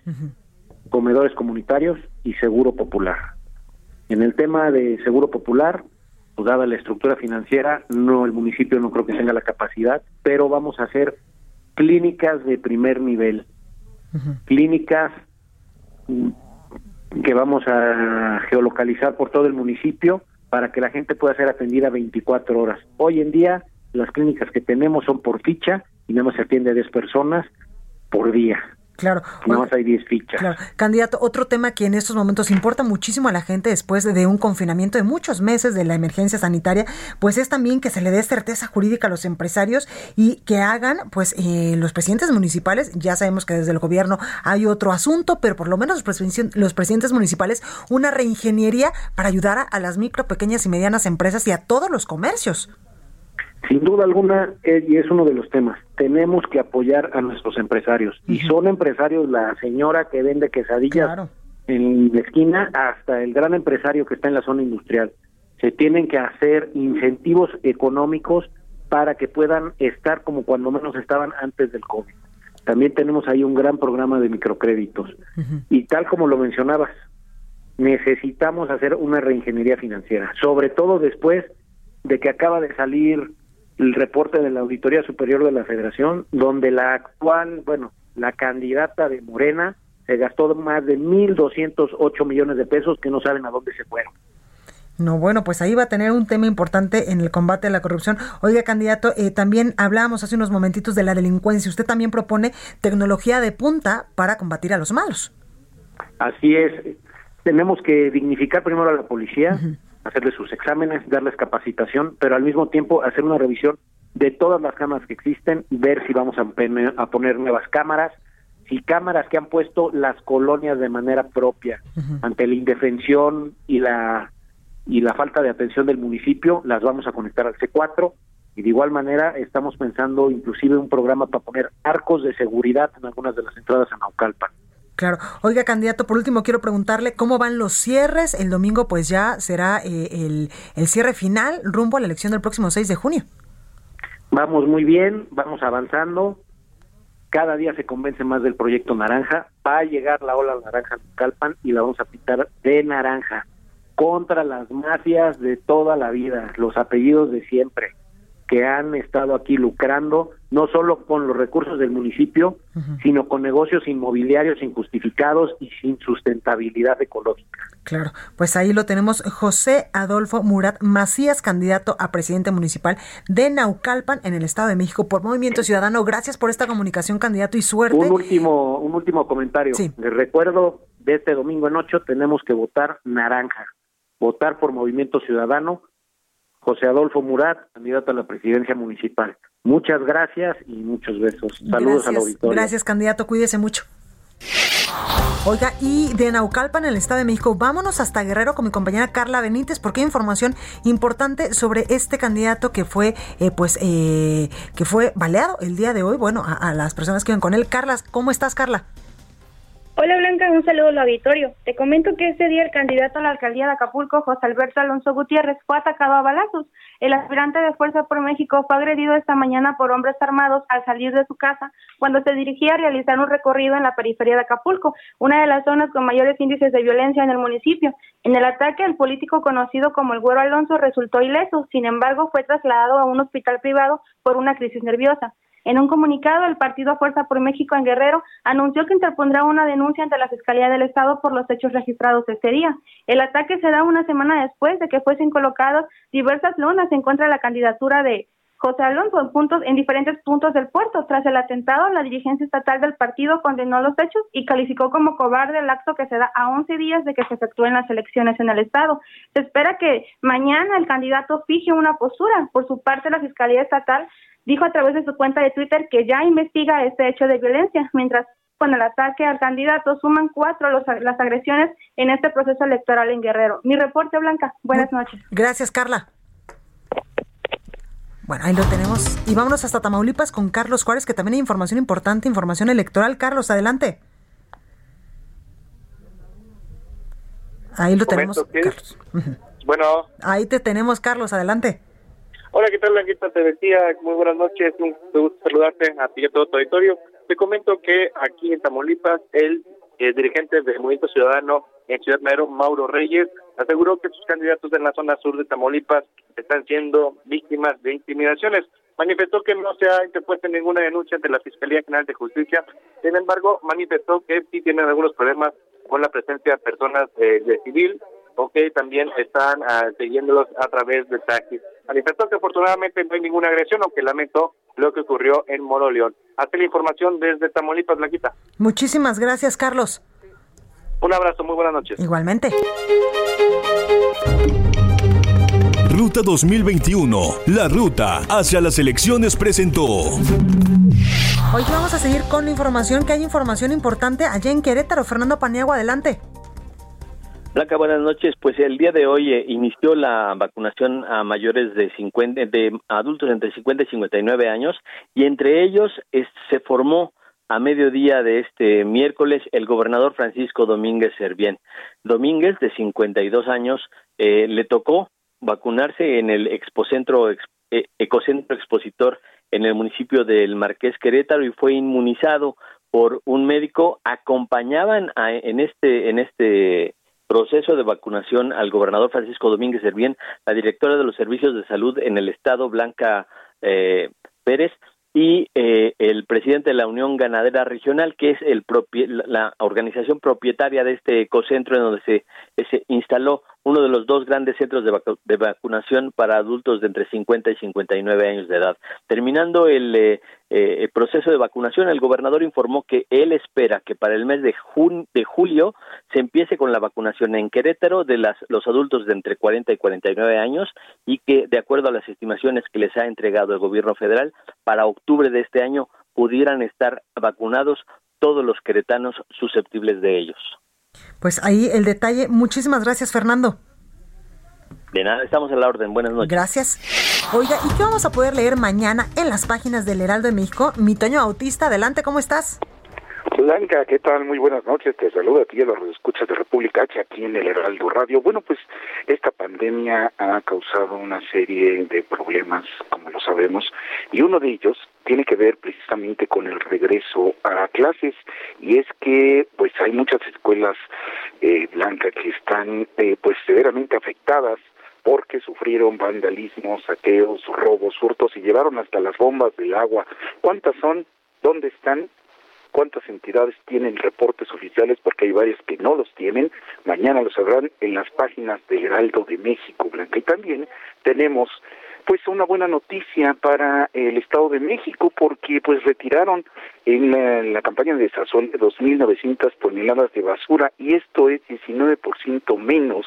Speaker 15: comedores comunitarios y seguro popular. En el tema de seguro popular, pues dada la estructura financiera, no el municipio no creo que tenga la capacidad, pero vamos a hacer clínicas de primer nivel, clínicas que vamos a geolocalizar por todo el municipio para que la gente pueda ser atendida 24 horas. Hoy en día las clínicas que tenemos son por ficha y nada más se atiende a 10 personas por día.
Speaker 2: Claro.
Speaker 15: Nada más hay 10 fichas.
Speaker 2: Claro. Candidato, otro tema que en estos momentos importa muchísimo a la gente después de un confinamiento de muchos meses de la emergencia sanitaria, pues es también que se le dé certeza jurídica a los empresarios y que hagan, pues eh, los presidentes municipales, ya sabemos que desde el gobierno hay otro asunto, pero por lo menos los, presidentes, los presidentes municipales, una reingeniería para ayudar a, a las micro, pequeñas y medianas empresas y a todos los comercios.
Speaker 15: Sin duda alguna, y es uno de los temas, tenemos que apoyar a nuestros empresarios. Y son empresarios la señora que vende quesadillas en la esquina hasta el gran empresario que está en la zona industrial. Se tienen que hacer incentivos económicos para que puedan estar como cuando menos estaban antes del COVID. También tenemos ahí un gran programa de microcréditos. Y tal como lo mencionabas, necesitamos hacer una reingeniería financiera, sobre todo después de que acaba de salir el reporte de la Auditoría Superior de la Federación, donde la actual, bueno, la candidata de Morena se gastó más de 1.208 millones de pesos que no saben a dónde se fueron.
Speaker 2: No, bueno, pues ahí va a tener un tema importante en el combate a la corrupción. Oiga, candidato, eh, también hablábamos hace unos momentitos de la delincuencia. Usted también propone tecnología de punta para combatir a los malos.
Speaker 15: Así es. Tenemos que dignificar primero a la policía, hacerles sus exámenes, darles capacitación, pero al mismo tiempo hacer una revisión de todas las cámaras que existen, ver si vamos a, a poner nuevas cámaras, si cámaras que han puesto las colonias de manera propia ante la indefensión y la y la falta de atención del municipio, las vamos a conectar al C4 y de igual manera estamos pensando inclusive un programa para poner arcos de seguridad en algunas de las entradas a Naucalpan.
Speaker 2: Claro. Oiga, candidato, por último quiero preguntarle cómo van los cierres. El domingo pues ya será eh, el, el cierre final rumbo a la elección del próximo 6 de junio.
Speaker 15: Vamos muy bien, vamos avanzando. Cada día se convence más del proyecto naranja. Va a llegar la ola naranja en Calpan y la vamos a pintar de naranja contra las mafias de toda la vida, los apellidos de siempre que han estado aquí lucrando, no solo con los recursos del municipio, sino con negocios inmobiliarios injustificados y sin sustentabilidad ecológica.
Speaker 2: Claro, pues ahí lo tenemos, José Adolfo Murat Macías, candidato a presidente municipal de Naucalpan en el Estado de México por Movimiento Ciudadano. Gracias por esta comunicación, candidato, y suerte.
Speaker 15: Un último, un último comentario. Les recuerdo, de este domingo en ocho tenemos que votar naranja, votar por Movimiento Ciudadano José Adolfo Murat, candidato a la presidencia municipal. Muchas gracias y muchos besos. Saludos al auditorio.
Speaker 2: Gracias, candidato. Cuídese mucho. Oiga, y de Naucalpan, en el Estado de México, vámonos hasta Guerrero con mi compañera Carla Benítez, porque hay información importante sobre este candidato que fue, eh, pues, eh, que fue baleado el día de hoy. Bueno, a, a las personas que iban con él. Carla, ¿cómo estás, Carla?
Speaker 16: Hola Blanca, un saludo al auditorio. Te comento que ese día el candidato a la alcaldía de Acapulco, José Alberto Alonso Gutiérrez, fue atacado a balazos. El aspirante de Fuerza por México fue agredido esta mañana por hombres armados al salir de su casa cuando se dirigía a realizar un recorrido en la periferia de Acapulco, una de las zonas con mayores índices de violencia en el municipio. En el ataque, el político conocido como el Güero Alonso resultó ileso, sin embargo, fue trasladado a un hospital privado por una crisis nerviosa. En un comunicado, el partido Fuerza por México en Guerrero anunció que interpondrá una denuncia ante la Fiscalía del Estado por los hechos registrados este día. El ataque se da una semana después de que fuesen colocadas diversas lonas en contra de la candidatura de José Alonso en, puntos, en diferentes puntos del puerto. Tras el atentado, la dirigencia estatal del partido condenó los hechos y calificó como cobarde el acto que se da a 11 días de que se efectúen las elecciones en el Estado. Se espera que mañana el candidato fije una postura. Por su parte, la Fiscalía Estatal dijo a través de su cuenta de Twitter que ya investiga este hecho de violencia, mientras con el ataque al candidato suman cuatro los, las agresiones en este proceso electoral en Guerrero. Mi reporte, Blanca. Buenas noches.
Speaker 2: Gracias, Carla. Bueno, ahí lo tenemos. Y vámonos hasta Tamaulipas con Carlos Juárez, que también hay información importante, información electoral. Carlos, adelante. Ahí lo tenemos. Carlos.
Speaker 17: Bueno.
Speaker 2: Ahí te tenemos, Carlos, adelante.
Speaker 17: Hola, ¿qué tal, Blanquita? Te decía, muy buenas noches, un gusto saludarte a ti y a todo tu auditorio. Te comento que aquí en Tamaulipas, el, eh, dirigente del Movimiento Ciudadano en Ciudad Madero, Mauro Reyes, aseguró que sus candidatos en la zona sur de Tamaulipas están siendo víctimas de intimidaciones. Manifestó que no se ha interpuesto ninguna denuncia ante la Fiscalía General de Justicia, sin embargo, manifestó que sí tienen algunos problemas
Speaker 18: con la presencia de personas eh, de civil o que también están uh, siguiéndolos a través de taxis. Manifestó que afortunadamente no hay ninguna agresión, aunque lamentó lo que ocurrió en Moroleón. Hasta la información desde Tamaulipas, Blanquita.
Speaker 2: Muchísimas gracias, Carlos.
Speaker 18: Un abrazo, muy buenas noches.
Speaker 2: Igualmente.
Speaker 1: Ruta 2021, la ruta hacia las elecciones presentó.
Speaker 2: Hoy vamos a seguir con la información, que hay información importante allá en Querétaro. Fernando Paniagua, adelante.
Speaker 19: Blanca, buenas noches. Pues el día de hoy eh, inició la vacunación a mayores de 50, de adultos entre 50 y 59 años, y entre ellos se formó a mediodía de este miércoles el gobernador Francisco Domínguez Servién. Domínguez, de 52 años, eh, le tocó vacunarse en el Expocentro, eh, Ecocentro Expositor en el municipio del Marqués Querétaro y fue inmunizado por un médico. Acompañaban en este en este proceso de vacunación al gobernador Francisco Domínguez Servién, la directora de los servicios de salud en el estado Blanca eh, Pérez y eh, el presidente de la Unión Ganadera Regional, que es el la organización propietaria de este ecocentro en donde se, se instaló uno de los dos grandes centros de, vacunación para adultos de entre 50 y 59 años de edad. Terminando el, eh, eh, proceso de vacunación, el gobernador informó que él espera que para el mes de, de julio se empiece con la vacunación en Querétaro de las, los adultos de entre 40 y 49 años y que, de acuerdo a las estimaciones que les ha entregado el gobierno federal, para octubre de este año pudieran estar vacunados todos los queretanos susceptibles de ellos.
Speaker 2: Pues ahí el detalle. Muchísimas gracias, Fernando.
Speaker 19: De nada, estamos en la orden. Buenas noches.
Speaker 2: Gracias. Oiga, ¿y qué vamos a poder leer mañana en las páginas del Heraldo de México? Mi Toño Autista, adelante, ¿cómo estás?
Speaker 20: Blanca, ¿qué tal? Muy buenas noches. Te saludo a ti a los escuchas de República H aquí en el Heraldo Radio. Bueno, pues esta pandemia ha causado una serie de problemas, como lo sabemos, y uno de ellos tiene que ver precisamente con el regreso a clases y es que pues hay muchas escuelas eh, blancas que están eh, pues severamente afectadas porque sufrieron vandalismo, saqueos, robos, hurtos y llevaron hasta las bombas del agua. ¿Cuántas son? ¿Dónde están? Cuántas entidades tienen reportes oficiales, porque hay varias que no los tienen. Mañana lo sabrán en las páginas del Heraldo de México, Blanca. Y también tenemos pues una buena noticia para el Estado de México porque pues retiraron en la, campaña de Sazón 2.900 toneladas de basura y esto es 19% menos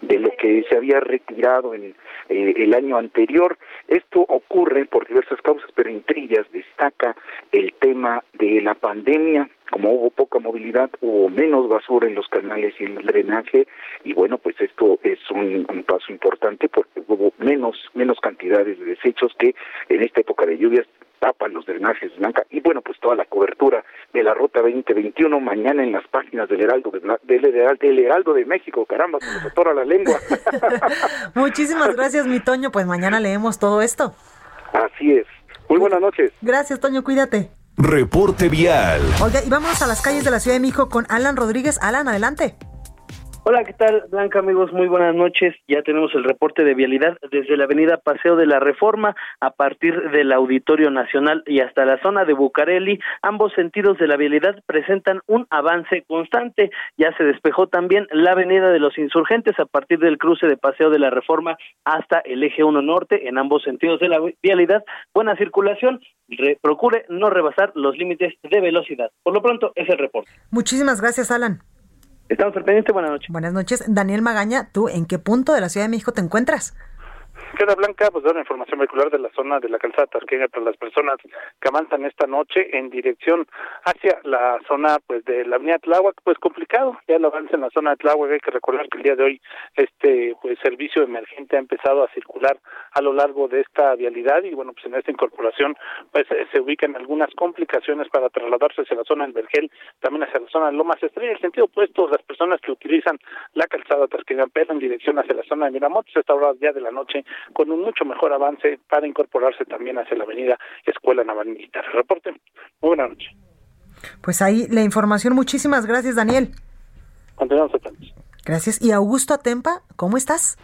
Speaker 20: de lo que se había retirado en eh, el año anterior. Esto ocurre por diversas causas, pero entre ellas destaca el tema de la pandemia, como hubo poca movilidad, hubo menos basura en los canales y en el drenaje, y bueno, pues esto es un, paso importante porque hubo menos, menos cantidades de desechos que en esta época de lluvias tapan los drenajes blanca. Y bueno pues toda la cobertura de la ruta 2021 mañana en las páginas del Heraldo de, del, del Heraldo de México caramba se nos atora la lengua.
Speaker 2: Muchísimas gracias mi Toño pues mañana leemos todo esto.
Speaker 20: Así es. Muy buenas noches.
Speaker 2: Gracias Toño cuídate
Speaker 1: Reporte vial.
Speaker 2: Oiga, y vamos a las calles de la Ciudad de México con Alan Rodríguez. Alan, adelante.
Speaker 14: Hola, ¿qué tal? Blanca, amigos, muy buenas noches. Ya tenemos el reporte de vialidad desde la avenida Paseo de la Reforma a partir del Auditorio Nacional y hasta la zona de Bucareli. Ambos sentidos de la vialidad presentan un avance constante. Ya se despejó también la avenida de los insurgentes a partir del cruce de Paseo de la Reforma hasta el eje 1 norte en ambos sentidos de la vialidad. Buena circulación. procure no rebasar los límites de velocidad. Por lo pronto, es el reporte.
Speaker 2: Muchísimas gracias, Alan.
Speaker 14: Estamos al buenas noches.
Speaker 2: Buenas noches. Daniel Magaña, ¿tú en qué punto de la Ciudad de México te encuentras?
Speaker 18: Queda Blanca, pues da una información vehicular de la zona de la calzada Tasqueña para las personas que avanzan esta noche en dirección hacia la zona pues de la avenida Tláhuac, pues complicado, ya el avance en la zona de Tláhuac, hay que recordar que el día de hoy este pues servicio emergente ha empezado a circular a lo largo de esta vialidad y bueno, pues en esta incorporación pues se ubican algunas complicaciones para trasladarse hacia la zona del Vergel, también hacia la zona de Lomas Estrella, el sentido opuesto, las personas que utilizan la calzada Tasqueña pero en dirección hacia la zona de Miramontes, esta hora ya de la noche con un mucho mejor avance para incorporarse también hacia la avenida Escuela Naval Militar. Reporte. Muy buenas noches.
Speaker 2: Pues ahí la información. Muchísimas gracias, Daniel.
Speaker 18: Continuamos atentos.
Speaker 2: Gracias. Y Augusto Atempa, ¿cómo estás?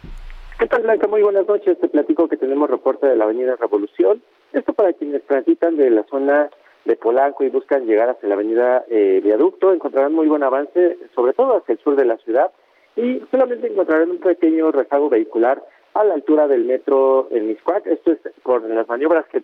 Speaker 21: ¿Qué tal, Blanca? Muy buenas noches. Te platico que tenemos reporte de la avenida Revolución. Esto para quienes transitan de la zona de Polanco y buscan llegar hacia la avenida eh, Viaducto, encontrarán muy buen avance, sobre todo hacia el sur de la ciudad, y solamente encontrarán un pequeño rezago vehicular a la altura del metro en Miscuac. Esto es por las maniobras que,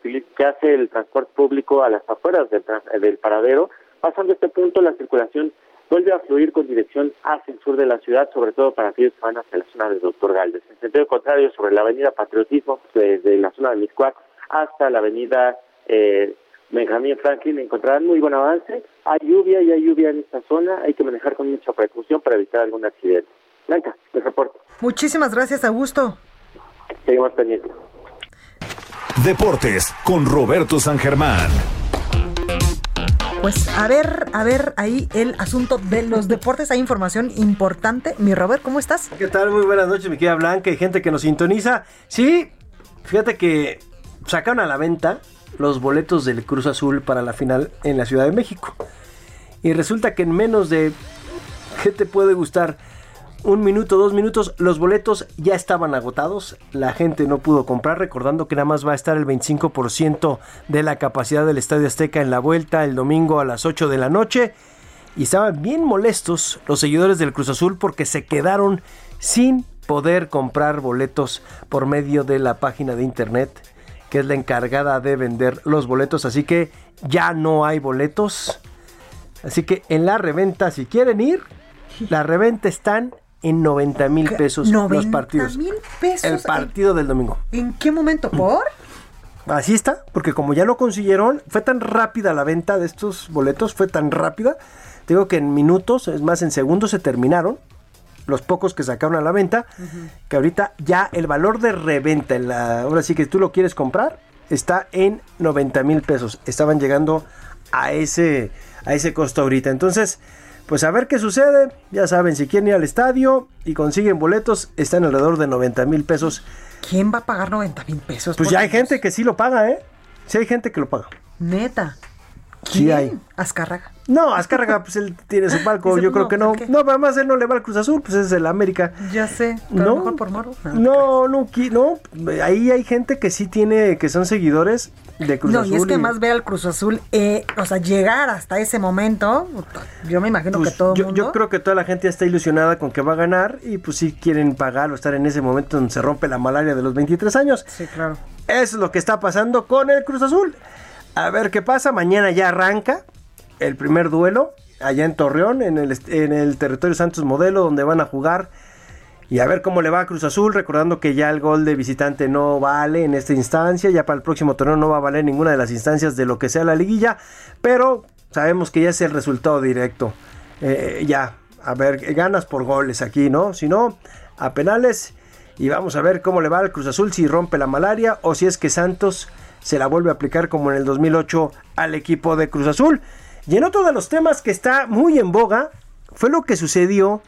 Speaker 21: hace el transporte público a las afueras del, del paradero. Pasando este punto, la circulación vuelve a fluir con dirección hacia el sur de la ciudad, sobre todo para aquellos que van hacia la zona de Doctor Galvez. En sentido contrario, sobre la avenida Patriotismo, desde la zona de Miscuac hasta la avenida eh, Benjamín Franklin, encontrarán muy buen avance. Hay lluvia y hay lluvia en esta zona, hay que manejar con mucha precaución para evitar algún accidente. Blanca, les reporto.
Speaker 2: Muchísimas gracias, Augusto.
Speaker 21: Seguimos pendientes.
Speaker 1: Deportes con Roberto San Germán.
Speaker 2: Pues a ver, a ver ahí el asunto de los deportes. Hay información importante. Mi Robert, ¿cómo estás?
Speaker 22: ¿Qué tal? Muy buenas noches, mi querida Blanca y gente que nos sintoniza. Sí, fíjate que sacaron a la venta los boletos del Cruz Azul para la final en la Ciudad de México. Y resulta que en menos de, ¿qué te puede gustar? Un minuto, dos minutos, los boletos ya estaban agotados, la gente no pudo comprar, recordando que nada más va a estar el 25% de la capacidad del Estadio Azteca en la vuelta el domingo a las 8 de la noche. Y estaban bien molestos los seguidores del Cruz Azul porque se quedaron sin poder comprar boletos por medio de la página de internet que es la encargada de vender los boletos. Así que ya no hay boletos. Así que en la reventa, si quieren ir, la reventa están en 90 mil pesos los partidos.
Speaker 2: mil pesos.
Speaker 22: El partido del domingo.
Speaker 2: ¿En qué momento? ¿Por?
Speaker 22: Así está, porque como ya lo consiguieron, fue tan rápida la venta de estos boletos, fue tan rápida. Digo que en minutos, es más, en segundos se terminaron los pocos que sacaron a la venta, que ahorita ya el valor de reventa, en la, ahora sí que tú lo quieres comprar, está en 90 mil pesos. Estaban llegando a ese, a ese costo ahorita. Entonces, pues a ver qué sucede. Ya saben, si quieren ir al estadio y consiguen boletos, están alrededor de 90 mil pesos.
Speaker 2: ¿Quién va a pagar 90 mil pesos?
Speaker 22: Pues ya hay gente que sí lo paga, ¿eh? Sí hay gente que lo paga.
Speaker 2: Neta.
Speaker 22: Sí hay.
Speaker 2: Azcárraga.
Speaker 22: No, Azcárraga, pues él tiene su palco, yo creo que no. No, además él no le va al Cruz Azul, pues es el América.
Speaker 2: Ya sé, pero no, mejor por Moro.
Speaker 22: No, no, no, ahí hay gente que sí tiene, que son seguidores de Cruz Azul.
Speaker 2: No, y es que más ve al Cruz Azul, eh, o sea, llegar hasta ese momento, yo me imagino que
Speaker 22: pues
Speaker 2: todo
Speaker 22: yo,
Speaker 2: mundo...
Speaker 22: yo creo que toda la gente ya está ilusionada con que va a ganar y pues sí quieren pagar o estar en ese momento donde se rompe la malaria de los 23 años.
Speaker 2: Sí, claro.
Speaker 22: Eso es lo que está pasando con el Cruz Azul. A ver qué pasa, mañana ya arranca el primer duelo allá en Torreón, en el, en el territorio Santos Modelo, donde van a jugar. Y a ver cómo le va a Cruz Azul, recordando que ya el gol de visitante no vale en esta instancia, ya para el próximo torneo no va a valer ninguna de las instancias de lo que sea la liguilla, pero sabemos que ya es el resultado directo. Eh, ya, a ver, ganas por goles aquí, ¿no? Si no, a penales. Y vamos a ver cómo le va al Cruz Azul, si rompe la malaria o si es que Santos se la vuelve a aplicar como en el 2008 al equipo de Cruz Azul. Y en otro de los temas que está muy en boga fue lo que sucedió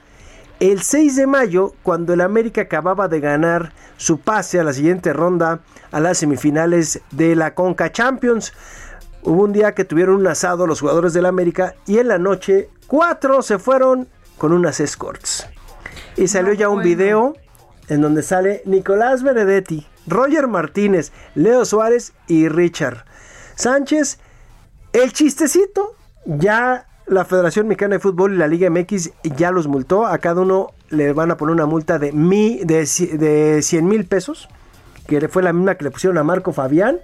Speaker 22: el 6 de mayo cuando el América acababa de ganar su pase a la siguiente ronda a las semifinales de la Conca Champions. Hubo un día que tuvieron un asado los jugadores del América y en la noche cuatro se fueron con unas escorts. Y salió ya un video en donde sale Nicolás Benedetti, Roger Martínez, Leo Suárez y Richard Sánchez. El chistecito ya la Federación Mexicana de Fútbol y la Liga MX ya los multó. A cada uno le van a poner una multa de, mi, de, de 100 mil pesos, que fue la misma que le pusieron a Marco Fabián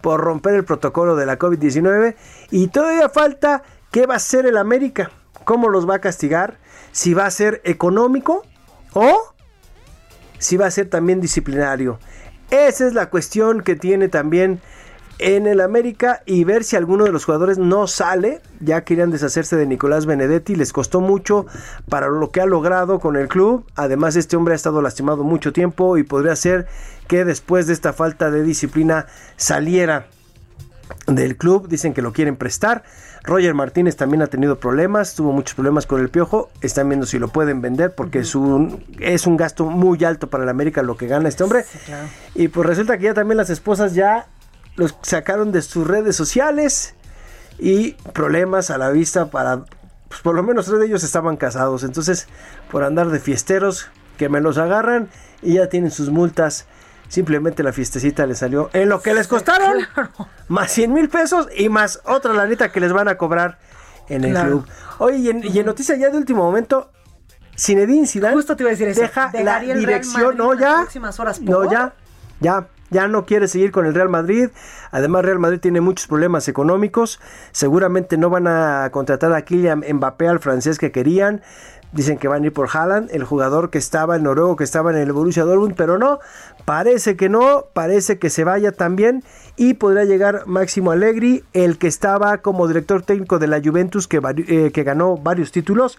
Speaker 22: por romper el protocolo de la COVID-19. Y todavía falta qué va a hacer el América, cómo los va a castigar, si va a ser económico o si va a ser también disciplinario. Esa es la cuestión que tiene también en el América y ver si alguno de los jugadores no sale. Ya querían deshacerse de Nicolás Benedetti, les costó mucho para lo que ha logrado con el club. Además, este hombre ha estado lastimado mucho tiempo y podría ser que después de esta falta de disciplina saliera del club. Dicen que lo quieren prestar. Roger Martínez también ha tenido problemas, tuvo muchos problemas con el piojo. Están viendo si lo pueden vender porque es, un, es un gasto muy alto para el América lo que gana este hombre. Y pues resulta que ya también las esposas ya los sacaron de sus redes sociales y problemas a la vista para, pues por lo menos tres de ellos estaban casados, entonces por andar de fiesteros que me los agarran y ya tienen sus multas simplemente la fiestecita les salió en lo que les costaron, más 100 mil pesos y más otra lanita que les van a cobrar en el
Speaker 2: Claro.
Speaker 22: club. Oye, y en, y en noticia ya de último momento, Zinedine Zidane
Speaker 2: Justo te iba a decir eso.
Speaker 22: deja la dirección, no ya,
Speaker 2: próximas horas,
Speaker 22: no ya, ya, ya no quiere seguir con el Real Madrid. Además, Real Madrid tiene muchos problemas económicos. Seguramente no van a contratar a Kylian Mbappé, al francés que querían. Dicen que van a ir por Haaland, el jugador que estaba, el noruego que estaba en el Borussia Dortmund, pero no, parece que no, parece que se vaya también y podrá llegar Máximo Allegri, el que estaba como director técnico de la Juventus que, eh, que ganó varios títulos.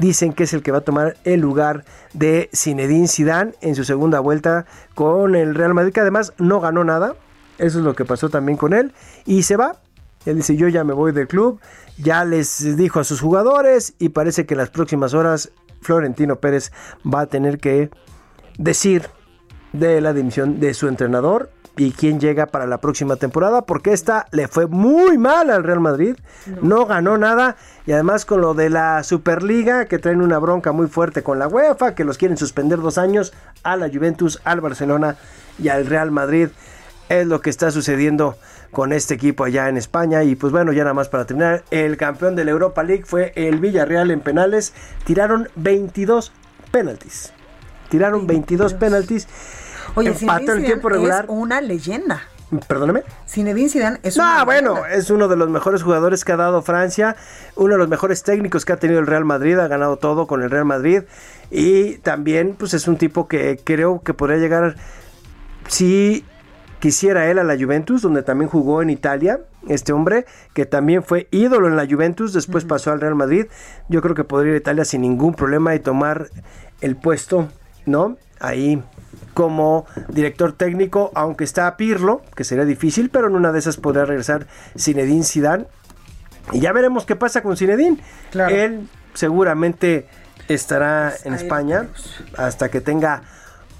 Speaker 22: Dicen que es el que va a tomar el lugar de Zinedine Zidane en su segunda vuelta con el Real Madrid, que además no ganó nada. Eso es lo que pasó también con él. Y se va. Él dice, yo ya me voy del club. Ya les dijo a sus jugadores y parece que en las próximas horas Florentino Pérez va a tener que decir de la dimisión de su entrenador y quién llega para la próxima temporada, porque esta le fue muy mal al Real Madrid, no, ganó nada y además con lo de la Superliga que traen una bronca muy fuerte con la UEFA, que los quieren suspender dos años a la Juventus, al Barcelona y al Real Madrid, es lo que está sucediendo con este equipo allá en España. Y pues bueno, ya nada más para terminar, el campeón de la Europa League fue el Villarreal en penales, tiraron 22 penaltis. Tiraron 22 penaltis.
Speaker 2: Oye,
Speaker 22: empató el tiempo regular.
Speaker 2: es una leyenda.
Speaker 22: Perdóname.
Speaker 2: Zinedine Zidane es
Speaker 22: No, bueno,
Speaker 2: leyenda.
Speaker 22: es uno de los mejores jugadores que ha dado Francia, uno de los mejores técnicos que ha tenido el Real Madrid, ha ganado todo con el Real Madrid y también pues es un tipo que creo que podría llegar si quisiera él a la Juventus, donde también jugó en Italia, este hombre que también fue ídolo en la Juventus, después pasó al Real Madrid, yo creo que podría ir a Italia sin ningún problema y tomar el puesto, ¿no? Ahí como director técnico, aunque está a Pirlo, que sería difícil, pero en una de esas podría regresar Zinedine Zidane. Y ya veremos qué pasa con Zinedine. Él seguramente estará en España hasta que tenga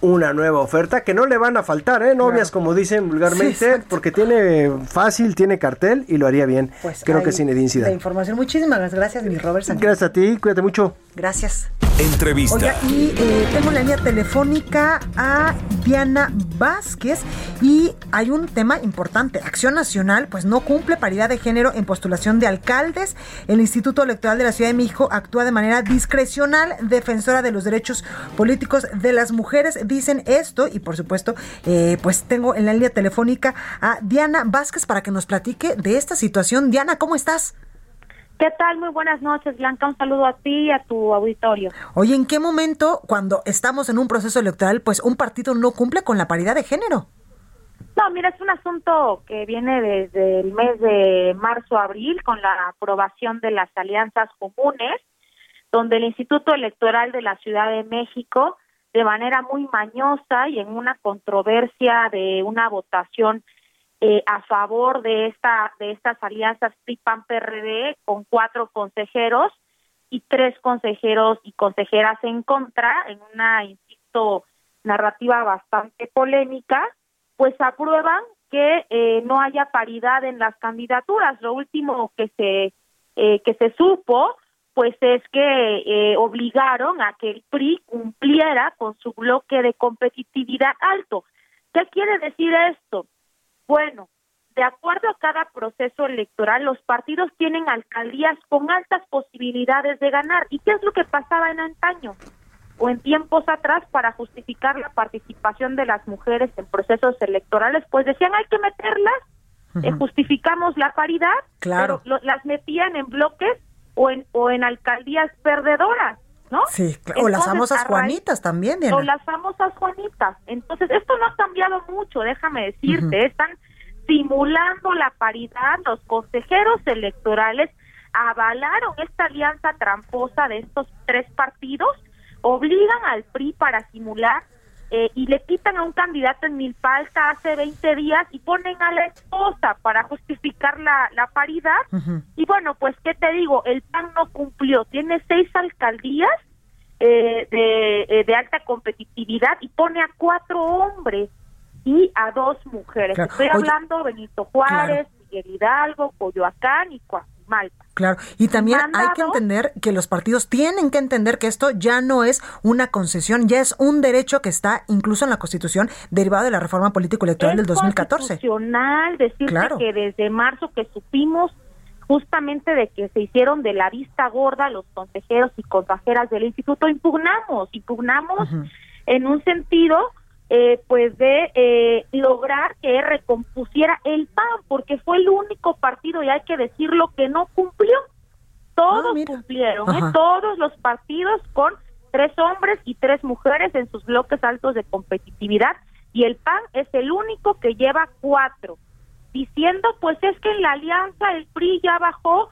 Speaker 22: una nueva oferta que no le van a faltar, ¿eh? Novias, como dicen vulgarmente, porque tiene fácil, tiene cartel y lo haría bien.
Speaker 2: Pues
Speaker 22: Creo que
Speaker 2: ahí
Speaker 22: Zinedine
Speaker 2: La
Speaker 22: Zidane.
Speaker 2: información, muchísimas gracias, mi Robert Sánchez.
Speaker 22: Gracias a ti, cuídate mucho.
Speaker 2: Gracias.
Speaker 1: Entrevista.
Speaker 2: Oiga, y eh, tengo en la línea telefónica a Diana Vázquez y hay un tema importante. Acción Nacional pues no cumple paridad de género en postulación de alcaldes. El Instituto Electoral de la Ciudad de México actúa de manera discrecional, defensora de los derechos políticos de las mujeres. Dicen esto y por supuesto eh, pues tengo en la línea telefónica a Diana Vázquez para que nos platique de esta situación. Diana, ¿cómo estás?
Speaker 23: ¿Qué tal? Muy buenas noches, Blanca. Un saludo a ti y a tu auditorio.
Speaker 2: Oye, ¿en qué momento, cuando estamos en un proceso electoral, pues un partido no cumple con la paridad de género?
Speaker 23: No, mira, es un asunto que viene desde el mes de marzo-abril con la aprobación de las alianzas comunes, donde el Instituto Electoral de la Ciudad de México, de manera muy mañosa y en una controversia de una votación eh, a favor de esta de estas alianzas PRI-PAN-PRD con cuatro consejeros y tres consejeros y consejeras en contra en una insisto narrativa bastante polémica pues aprueban que eh, no haya paridad en las candidaturas. Lo último que se eh, que se supo pues es que eh, obligaron a que el PRI cumpliera con su bloque de competitividad alto qué quiere decir esto bueno, de acuerdo a cada proceso electoral, los partidos tienen alcaldías con altas posibilidades de ganar. ¿Y qué es lo que pasaba en antaño o en tiempos atrás para justificar la participación de las mujeres en procesos electorales? Pues decían hay que meterlas, eh, justificamos la paridad,
Speaker 2: Claro.
Speaker 23: pero lo- las metían en bloques o en, o en alcaldías perdedoras. ¿No?
Speaker 2: Sí, claro. o las famosas Juanitas también, Diana.
Speaker 23: o las famosas Juanitas. Entonces, esto no ha cambiado mucho, déjame decirte. Están simulando la paridad. Los consejeros electorales avalaron esta alianza tramposa de estos tres partidos, obligan al PRI para simular eh, y le quitan a un candidato en Milpalta hace 20 días y ponen a la esposa para justificar la, la paridad. Y bueno, pues, ¿qué te digo? El PAN no cumplió. Tiene seis alcaldías eh, de, eh, de alta competitividad y pone a cuatro hombres y a dos mujeres.
Speaker 2: Claro.
Speaker 23: Estoy
Speaker 2: Oye,
Speaker 23: hablando Benito Juárez, Miguel Hidalgo, Coyoacán y Coajimalpa.
Speaker 2: Claro, y también hay que entender que los partidos tienen que entender que esto ya no es una concesión, ya es un derecho que está incluso en la Constitución derivado de la reforma político-electoral del 2014.
Speaker 23: Es constitucional decirte que desde marzo que supimos justamente de que se hicieron de la vista gorda los consejeros y consejeras del instituto, impugnamos, impugnamos en un sentido eh, pues de eh, lograr que recompusiera el PAN, porque fue el único partido, y hay que decirlo, que no cumplió. Todos ah, cumplieron, ¿eh? todos los partidos con tres hombres y tres mujeres en sus bloques altos de competitividad, y el PAN es el único que lleva cuatro, diciendo pues es que en la alianza el PRI ya bajó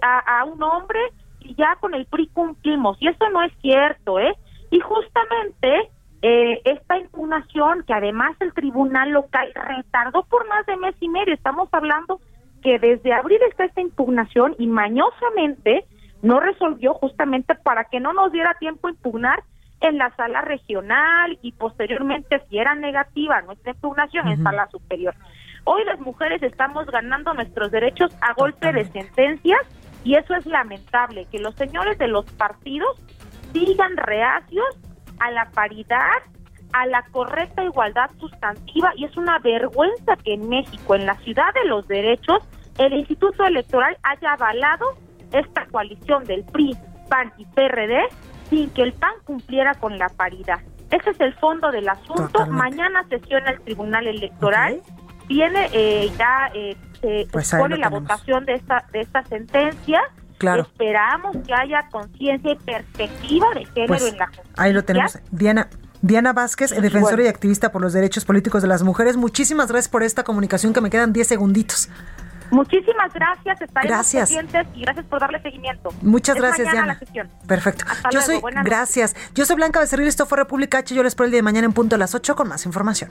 Speaker 23: a, a un hombre y ya con el PRI cumplimos, y eso no es cierto, ¿eh? Y justamente eh, esta impugnación, que además el tribunal local retardó por más de mes y medio, estamos hablando que desde abril está esta impugnación y mañosamente no resolvió justamente para que no nos diera tiempo a impugnar en la sala regional y posteriormente si era negativa nuestra impugnación en sala superior. Hoy las mujeres estamos ganando nuestros derechos a golpe de sentencias y eso es lamentable, que los señores de los partidos sigan reacios a la paridad, a la correcta igualdad sustantiva y es una vergüenza que en México, en la ciudad de los derechos, el Instituto Electoral haya avalado esta coalición del PRI, PAN y PRD sin que el PAN cumpliera con la paridad. Ese es el fondo del asunto. Mañana sesiona el Tribunal Electoral. Viene eh, ya eh, se pues pone la votación de esta de esta sentencia Esperamos que haya conciencia y perspectiva de género pues, en la justicia.
Speaker 2: Ahí lo tenemos. Diana, Diana Vázquez, defensora y activista por los derechos políticos de las mujeres. Muchísimas gracias por esta comunicación que me quedan 10 segunditos.
Speaker 23: Muchísimas gracias, estaremos gracias. y gracias por darle seguimiento.
Speaker 2: Muchas gracias, Diana. Perfecto. yo soy, gracias. Yo soy Blanca Becerril, esto fue República H. Yo les espero el día de mañana en punto a las 8 con más información.